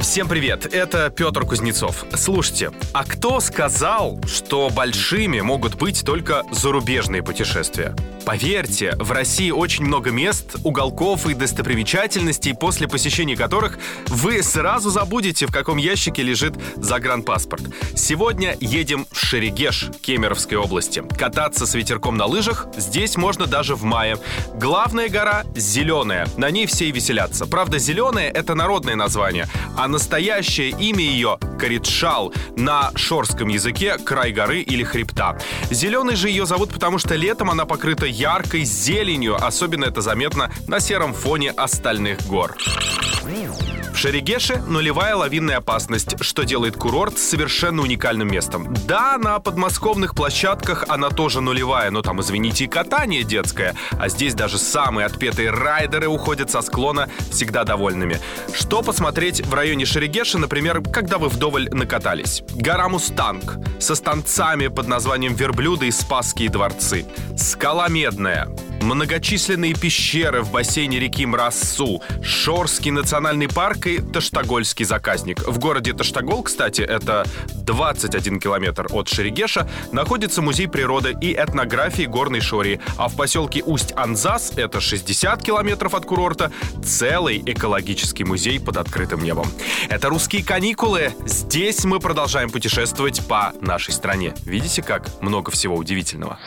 Всем привет, это Петр Кузнецов. Слушайте, а кто сказал, что большими могут быть только зарубежные путешествия? Поверьте, в России очень много мест, уголков и достопримечательностей, после посещения которых вы сразу забудете, в каком ящике лежит загранпаспорт. Сегодня едем в Шерегеш, Кемеровской области. Кататься с ветерком на лыжах здесь можно даже в мае. Главная гора зеленая, на ней все и веселятся. Правда, зеленая — это народное название, а настоящее имя ее — Каритшал, на шорском языке край горы или хребта. Зеленой же ее зовут, потому что летом она покрыта яркой зеленью, особенно это заметно на сером фоне остальных гор. В Шерегеше нулевая лавинная опасность, что делает курорт совершенно уникальным местом. Да, на подмосковных площадках она тоже нулевая, но там, извините, и катание детское. А здесь даже самые отпетые райдеры уходят со склона всегда довольными. Что посмотреть в районе Шерегеша, например, когда вы вдоволь накатались? Гора Мустанг со станцами под названием Верблюда и Спасские дворцы. Скала Медная, многочисленные пещеры в бассейне реки Мрассу, Шорский национальный парк и Таштагольский заказник. В городе Таштагол, кстати, это 21 километр от Шерегеша, находится музей природы и этнографии горной Шори, а в поселке Усть-Анзас, это 60 километров от курорта, целый экологический музей под открытым небом. Это русские каникулы. Здесь мы продолжаем путешествовать по нашей стране. Видите, как много всего удивительного.